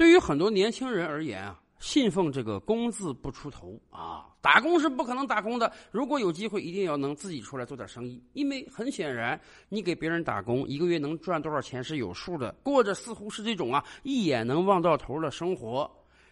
对于很多年轻人而言啊，信奉这个“工字不出头”啊，打工是不可能打工的。如果有机会，一定要能自己出来做点生意，因为很显然，你给别人打工，一个月能赚多少钱是有数的，过着似乎是这种啊一眼能望到头的生活。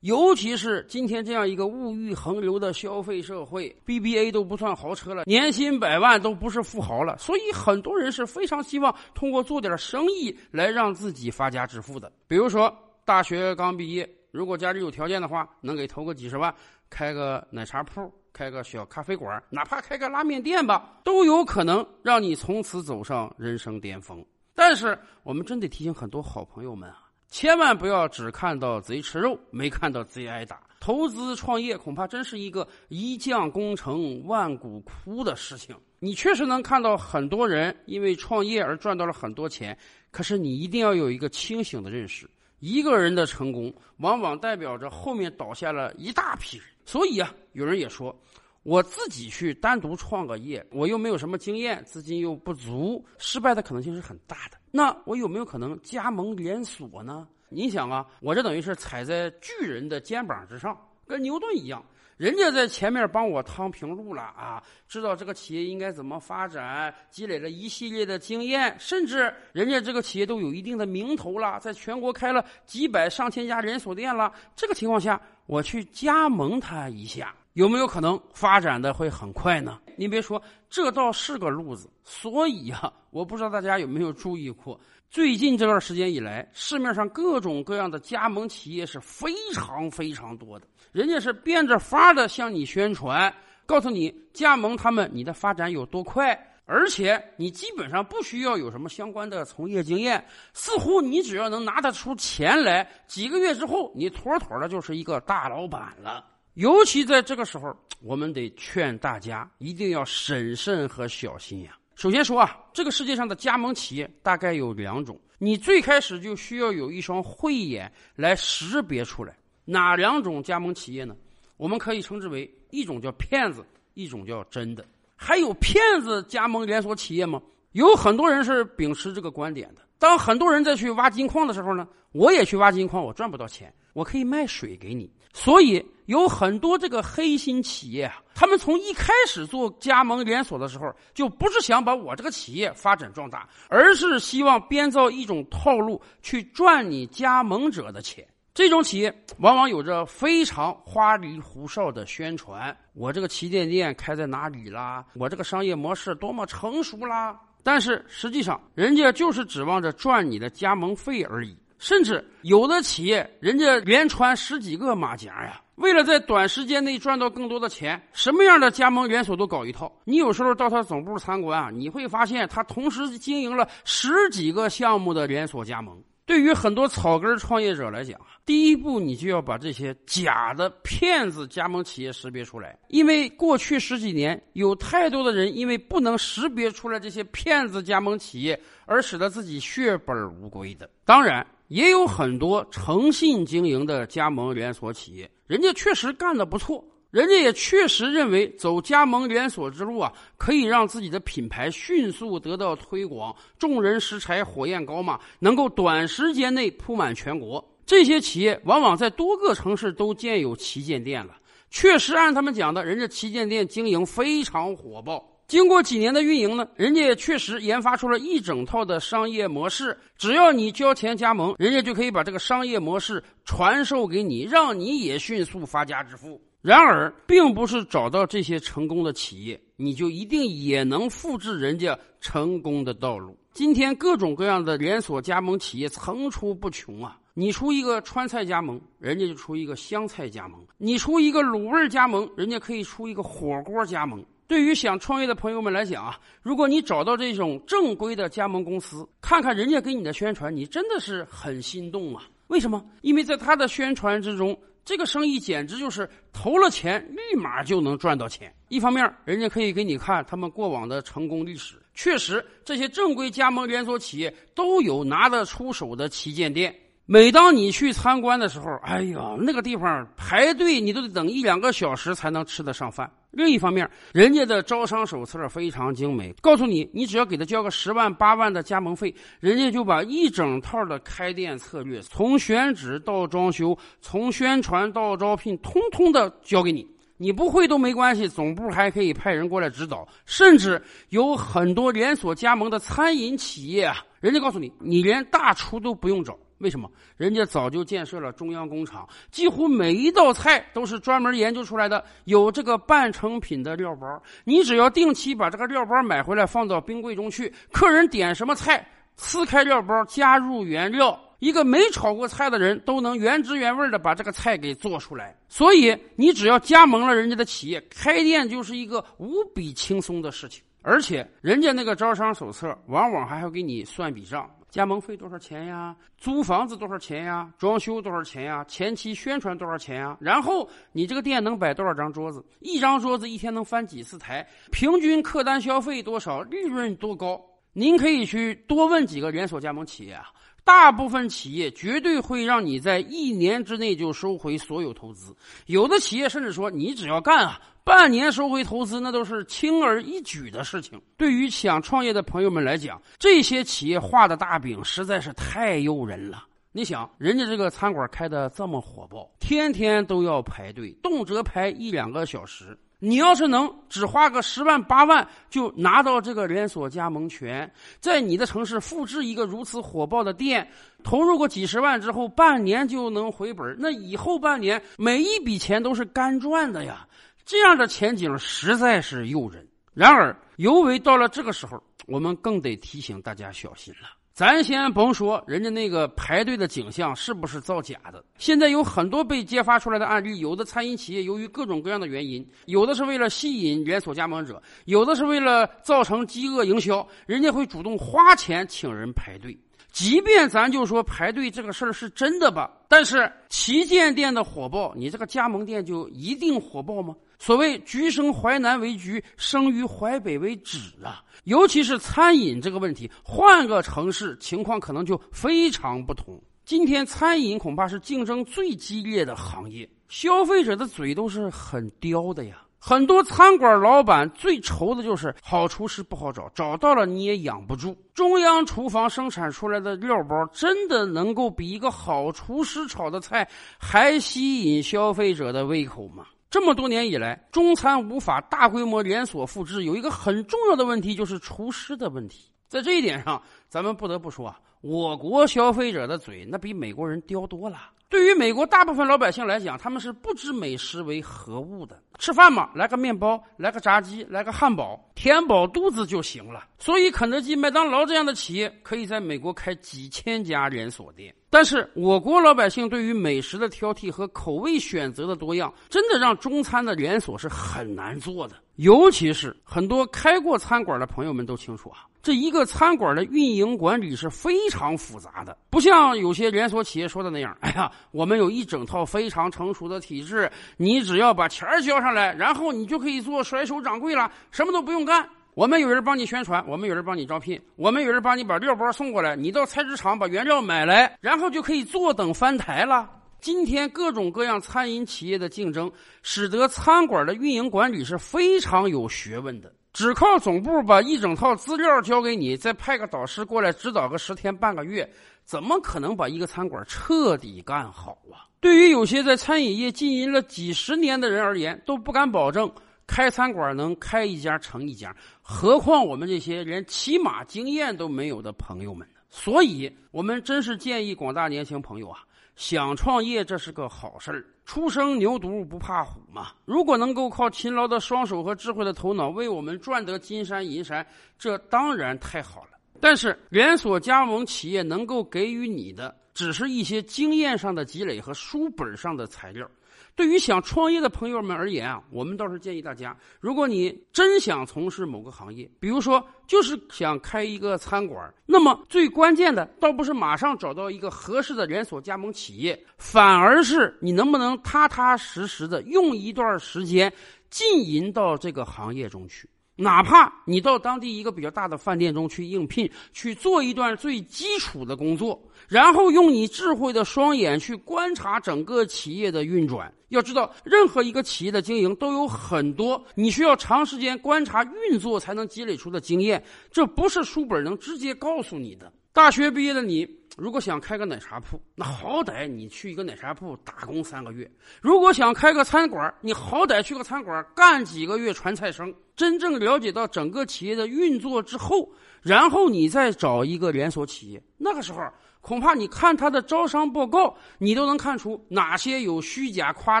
尤其是今天这样一个物欲横流的消费社会，BBA 都不算豪车了，年薪百万都不是富豪了，所以很多人是非常希望通过做点生意来让自己发家致富的。比如说，大学刚毕业，如果家里有条件的话，能给投个几十万，开个奶茶铺，开个小咖啡馆，哪怕开个拉面店吧，都有可能让你从此走上人生巅峰。但是，我们真得提醒很多好朋友们啊。千万不要只看到贼吃肉，没看到贼挨打。投资创业恐怕真是一个一将功成万骨枯的事情。你确实能看到很多人因为创业而赚到了很多钱，可是你一定要有一个清醒的认识：一个人的成功，往往代表着后面倒下了一大批人。所以啊，有人也说。我自己去单独创个业，我又没有什么经验，资金又不足，失败的可能性是很大的。那我有没有可能加盟连锁呢？你想啊，我这等于是踩在巨人的肩膀之上，跟牛顿一样，人家在前面帮我趟平路了啊，知道这个企业应该怎么发展，积累了一系列的经验，甚至人家这个企业都有一定的名头了，在全国开了几百上千家连锁店了。这个情况下，我去加盟他一下。有没有可能发展的会很快呢？您别说，这倒是个路子。所以啊，我不知道大家有没有注意过，最近这段时间以来，市面上各种各样的加盟企业是非常非常多的，人家是变着法的向你宣传，告诉你加盟他们，你的发展有多快，而且你基本上不需要有什么相关的从业经验，似乎你只要能拿得出钱来，几个月之后，你妥妥的就是一个大老板了。尤其在这个时候，我们得劝大家一定要审慎和小心呀。首先说啊，这个世界上的加盟企业大概有两种，你最开始就需要有一双慧眼来识别出来哪两种加盟企业呢？我们可以称之为一种叫骗子，一种叫真的。还有骗子加盟连锁企业吗？有很多人是秉持这个观点的。当很多人在去挖金矿的时候呢，我也去挖金矿，我赚不到钱，我可以卖水给你。所以有很多这个黑心企业啊，他们从一开始做加盟连锁的时候，就不是想把我这个企业发展壮大，而是希望编造一种套路去赚你加盟者的钱。这种企业往往有着非常花里胡哨的宣传，我这个旗舰店开在哪里啦？我这个商业模式多么成熟啦？但是实际上，人家就是指望着赚你的加盟费而已。甚至有的企业，人家连穿十几个马甲呀，为了在短时间内赚到更多的钱，什么样的加盟连锁都搞一套。你有时候到他总部参观啊，你会发现他同时经营了十几个项目的连锁加盟。对于很多草根创业者来讲，第一步你就要把这些假的骗子加盟企业识别出来，因为过去十几年有太多的人因为不能识别出来这些骗子加盟企业，而使得自己血本无归的。当然，也有很多诚信经营的加盟连锁企业，人家确实干得不错。人家也确实认为走加盟连锁之路啊，可以让自己的品牌迅速得到推广，众人拾柴火焰高嘛，能够短时间内铺满全国。这些企业往往在多个城市都建有旗舰店了，确实按他们讲的，人家旗舰店经营非常火爆。经过几年的运营呢，人家也确实研发出了一整套的商业模式，只要你交钱加盟，人家就可以把这个商业模式传授给你，让你也迅速发家致富。然而，并不是找到这些成功的企业，你就一定也能复制人家成功的道路。今天各种各样的连锁加盟企业层出不穷啊！你出一个川菜加盟，人家就出一个湘菜加盟；你出一个卤味加盟，人家可以出一个火锅加盟。对于想创业的朋友们来讲啊，如果你找到这种正规的加盟公司，看看人家给你的宣传，你真的是很心动啊！为什么？因为在他的宣传之中。这个生意简直就是投了钱，立马就能赚到钱。一方面，人家可以给你看他们过往的成功历史，确实这些正规加盟连锁企业都有拿得出手的旗舰店。每当你去参观的时候，哎呀，那个地方排队你都得等一两个小时才能吃得上饭。另一方面，人家的招商手册非常精美，告诉你，你只要给他交个十万八万的加盟费，人家就把一整套的开店策略，从选址到装修，从宣传到招聘，通通的交给你。你不会都没关系，总部还可以派人过来指导，甚至有很多连锁加盟的餐饮企业啊，人家告诉你，你连大厨都不用找，为什么？人家早就建设了中央工厂，几乎每一道菜都是专门研究出来的，有这个半成品的料包，你只要定期把这个料包买回来放到冰柜中去，客人点什么菜，撕开料包加入原料。一个没炒过菜的人都能原汁原味的把这个菜给做出来，所以你只要加盟了人家的企业，开店就是一个无比轻松的事情。而且人家那个招商手册往往还会给你算笔账：加盟费多少钱呀？租房子多少钱呀？装修多少钱呀？前期宣传多少钱呀？然后你这个店能摆多少张桌子？一张桌子一天能翻几次台？平均客单消费多少？利润多高？您可以去多问几个连锁加盟企业啊。大部分企业绝对会让你在一年之内就收回所有投资，有的企业甚至说你只要干啊，半年收回投资那都是轻而易举的事情。对于想创业的朋友们来讲，这些企业画的大饼实在是太诱人了。你想，人家这个餐馆开的这么火爆，天天都要排队，动辄排一两个小时。你要是能只花个十万八万就拿到这个连锁加盟权，在你的城市复制一个如此火爆的店，投入个几十万之后，半年就能回本那以后半年每一笔钱都是干赚的呀！这样的前景实在是诱人。然而，尤为到了这个时候，我们更得提醒大家小心了。咱先甭说人家那个排队的景象是不是造假的，现在有很多被揭发出来的案例，有的餐饮企业由于各种各样的原因，有的是为了吸引连锁加盟者，有的是为了造成饥饿营销，人家会主动花钱请人排队。即便咱就说排队这个事儿是真的吧，但是旗舰店的火爆，你这个加盟店就一定火爆吗？所谓“橘生淮南为橘，生于淮北为枳”啊，尤其是餐饮这个问题，换个城市情况可能就非常不同。今天餐饮恐怕是竞争最激烈的行业，消费者的嘴都是很刁的呀。很多餐馆老板最愁的就是好厨师不好找，找到了你也养不住。中央厨房生产出来的料包，真的能够比一个好厨师炒的菜还吸引消费者的胃口吗？这么多年以来，中餐无法大规模连锁复制，有一个很重要的问题，就是厨师的问题。在这一点上，咱们不得不说啊，我国消费者的嘴那比美国人刁多了。对于美国大部分老百姓来讲，他们是不知美食为何物的。吃饭嘛，来个面包，来个炸鸡，来个汉堡，填饱肚子就行了。所以，肯德基、麦当劳这样的企业可以在美国开几千家连锁店。但是，我国老百姓对于美食的挑剔和口味选择的多样，真的让中餐的连锁是很难做的。尤其是很多开过餐馆的朋友们都清楚啊。这一个餐馆的运营管理是非常复杂的，不像有些连锁企业说的那样。哎呀，我们有一整套非常成熟的体制，你只要把钱交上来，然后你就可以做甩手掌柜了，什么都不用干。我们有人帮你宣传，我们有人帮你招聘，我们有人帮你把料包送过来，你到菜市场把原料买来，然后就可以坐等翻台了。今天各种各样餐饮企业的竞争，使得餐馆的运营管理是非常有学问的。只靠总部把一整套资料交给你，再派个导师过来指导个十天半个月，怎么可能把一个餐馆彻底干好啊？对于有些在餐饮业经营了几十年的人而言，都不敢保证开餐馆能开一家成一家，何况我们这些连起码经验都没有的朋友们呢？所以，我们真是建议广大年轻朋友啊。想创业，这是个好事儿。初生牛犊不怕虎嘛。如果能够靠勤劳的双手和智慧的头脑为我们赚得金山银山，这当然太好了。但是，连锁加盟企业能够给予你的，只是一些经验上的积累和书本上的材料。对于想创业的朋友们而言啊，我们倒是建议大家，如果你真想从事某个行业，比如说就是想开一个餐馆，那么最关键的倒不是马上找到一个合适的连锁加盟企业，反而是你能不能踏踏实实的用一段时间浸淫到这个行业中去。哪怕你到当地一个比较大的饭店中去应聘，去做一段最基础的工作，然后用你智慧的双眼去观察整个企业的运转。要知道，任何一个企业的经营都有很多你需要长时间观察运作才能积累出的经验，这不是书本能直接告诉你的。大学毕业的你。如果想开个奶茶铺，那好歹你去一个奶茶铺打工三个月；如果想开个餐馆，你好歹去个餐馆干几个月传菜生。真正了解到整个企业的运作之后，然后你再找一个连锁企业，那个时候恐怕你看他的招商报告，你都能看出哪些有虚假夸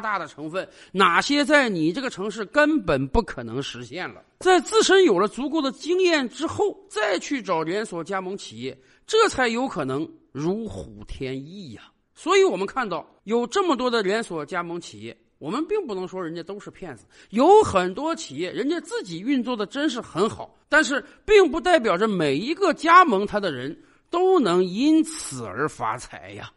大的成分，哪些在你这个城市根本不可能实现了。在自身有了足够的经验之后，再去找连锁加盟企业，这才有可能。如虎添翼呀！所以我们看到有这么多的连锁加盟企业，我们并不能说人家都是骗子。有很多企业，人家自己运作的真是很好，但是并不代表着每一个加盟他的人都能因此而发财呀。